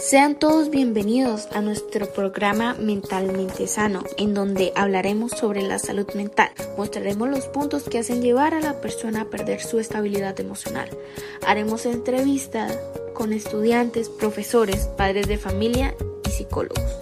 Sean todos bienvenidos a nuestro programa Mentalmente Sano, en donde hablaremos sobre la salud mental. Mostraremos los puntos que hacen llevar a la persona a perder su estabilidad emocional. Haremos entrevistas con estudiantes, profesores, padres de familia y psicólogos.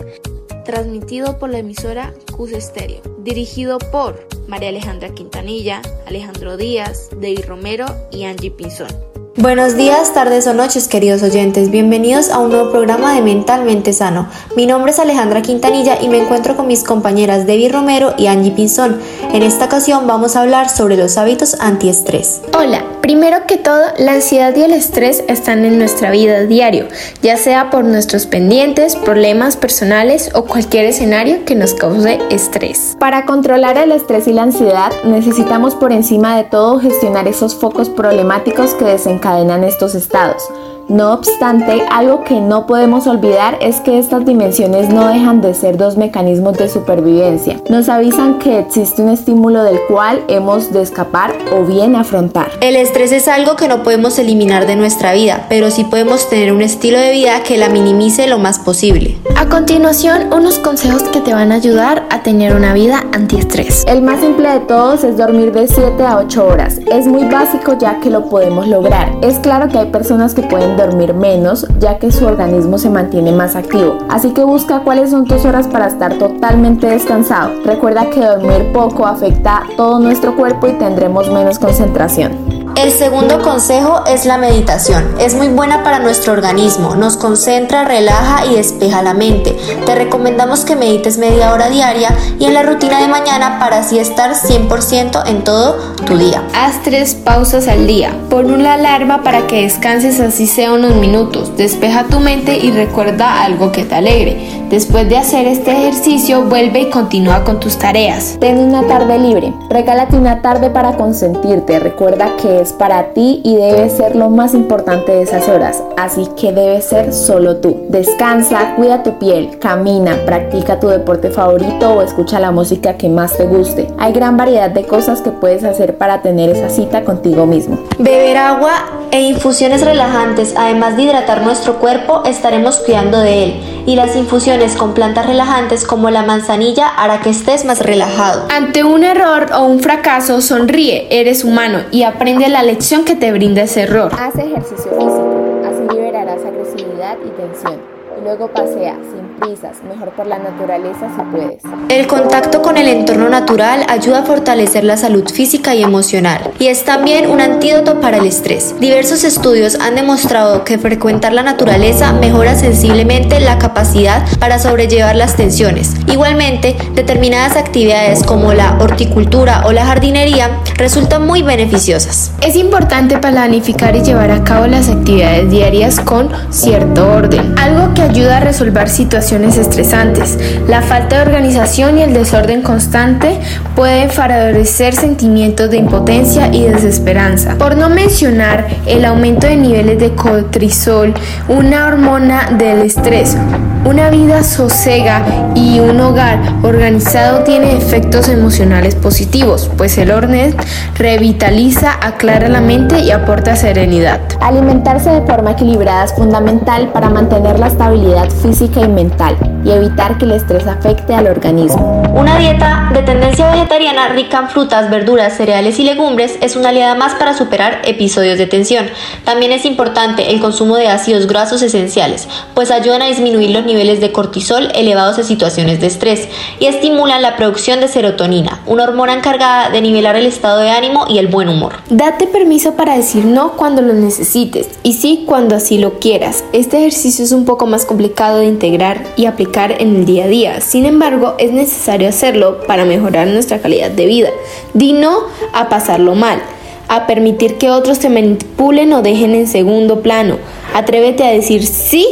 Transmitido por la emisora CUS Estéreo. Dirigido por María Alejandra Quintanilla, Alejandro Díaz, David Romero y Angie Pinzón. Buenos días, tardes o noches, queridos oyentes. Bienvenidos a un nuevo programa de Mentalmente Sano. Mi nombre es Alejandra Quintanilla y me encuentro con mis compañeras Debbie Romero y Angie Pinzón. En esta ocasión vamos a hablar sobre los hábitos antiestrés. Hola, primero que todo, la ansiedad y el estrés están en nuestra vida diario, ya sea por nuestros pendientes, problemas personales o cualquier escenario que nos cause estrés. Para controlar el estrés y la ansiedad, necesitamos por encima de todo gestionar esos focos problemáticos que desencadenan encadenan estos estados. No obstante, algo que no podemos olvidar es que estas dimensiones no dejan de ser dos mecanismos de supervivencia. Nos avisan que existe un estímulo del cual hemos de escapar o bien afrontar. El estrés es algo que no podemos eliminar de nuestra vida, pero sí podemos tener un estilo de vida que la minimice lo más posible. A continuación, unos consejos que te van a ayudar a tener una vida antiestrés. El más simple de todos es dormir de 7 a 8 horas. Es muy básico ya que lo podemos lograr. Es claro que hay personas que pueden dormir menos ya que su organismo se mantiene más activo. Así que busca cuáles son tus horas para estar totalmente descansado. Recuerda que dormir poco afecta todo nuestro cuerpo y tendremos menos concentración. El segundo consejo es la meditación. Es muy buena para nuestro organismo, nos concentra, relaja y despeja la mente. Te recomendamos que medites media hora diaria y en la rutina de mañana para así estar 100% en todo tu día. Haz tres pausas al día. Pon una alarma para que descanses así sea unos minutos. Despeja tu mente y recuerda algo que te alegre. Después de hacer este ejercicio, vuelve y continúa con tus tareas. Ten una tarde libre. Regálate una tarde para consentirte. Recuerda que es para ti y debe ser lo más importante de esas horas, así que debe ser solo tú. Descansa, cuida tu piel, camina, practica tu deporte favorito o escucha la música que más te guste. Hay gran variedad de cosas que puedes hacer para tener esa cita contigo mismo. Beber agua e infusiones relajantes, además de hidratar nuestro cuerpo, estaremos cuidando de él. Y las infusiones con plantas relajantes como la manzanilla hará que estés más relajado. Ante un error o un fracaso, sonríe, eres humano y aprende la lección que te brinda ese error. Haz ejercicio físico, así liberarás agresividad y tensión. Y luego pasea sin prisas, mejor por la naturaleza si puedes. El contacto con el entorno natural ayuda a fortalecer la salud física y emocional y es también un antídoto para el estrés. Diversos estudios han demostrado que frecuentar la naturaleza mejora sensiblemente la capacidad para sobrellevar las tensiones. Igualmente, determinadas actividades como la horticultura o la jardinería resultan muy beneficiosas. Es importante planificar y llevar a cabo las actividades diarias con cierto orden, algo que ayuda a resolver situaciones estresantes. La falta de organización y el desorden constante pueden favorecer sentimientos de impotencia y desesperanza. Por no mencionar el aumento de niveles de cortisol, una hormona del estrés. Una vida sosega y un hogar organizado tiene efectos emocionales positivos, pues el orden revitaliza, aclara la mente y aporta serenidad. Alimentarse de forma equilibrada es fundamental para mantener la estabilidad física y mental y evitar que el estrés afecte al organismo. Una dieta de tendencia vegetariana rica en frutas, verduras, cereales y legumbres es una aliada más para superar episodios de tensión. También es importante el consumo de ácidos grasos esenciales, pues ayudan a disminuir los niveles de cortisol elevados en situaciones de estrés y estimulan la producción de serotonina, una hormona encargada de nivelar el estado de ánimo y el buen humor. Date permiso para decir no cuando lo necesites y sí cuando así lo quieras. Este ejercicio es un poco más complicado de integrar y aplicar en el día a día. Sin embargo, es necesario hacerlo para mejorar nuestra calidad de vida. Di no a pasarlo mal, a permitir que otros te manipulen o dejen en segundo plano. Atrévete a decir sí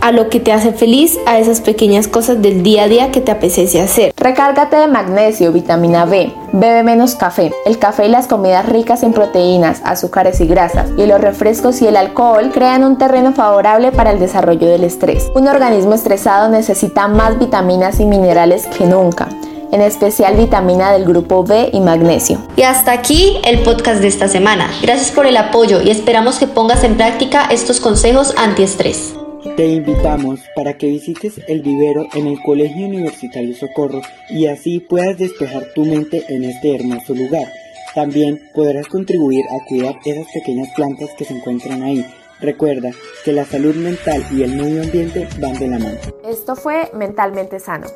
a lo que te hace feliz, a esas pequeñas cosas del día a día que te apetece hacer. Recárgate de magnesio, vitamina B, bebe menos café. El café y las comidas ricas en proteínas, azúcares y grasas, y los refrescos y el alcohol crean un terreno favorable para el desarrollo del estrés. Un organismo estresado necesita más vitaminas y minerales que nunca en especial vitamina del grupo B y magnesio. Y hasta aquí el podcast de esta semana. Gracias por el apoyo y esperamos que pongas en práctica estos consejos antiestrés. Te invitamos para que visites el vivero en el Colegio Universitario Socorro y así puedas despejar tu mente en este hermoso lugar. También podrás contribuir a cuidar esas pequeñas plantas que se encuentran ahí. Recuerda que la salud mental y el medio ambiente van de la mano. Esto fue Mentalmente Sano.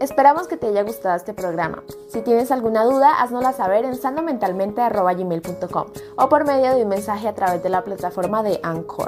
Esperamos que te haya gustado este programa. Si tienes alguna duda, haznosla saber en sanomentalmente.gmail.com o por medio de un mensaje a través de la plataforma de Anchor.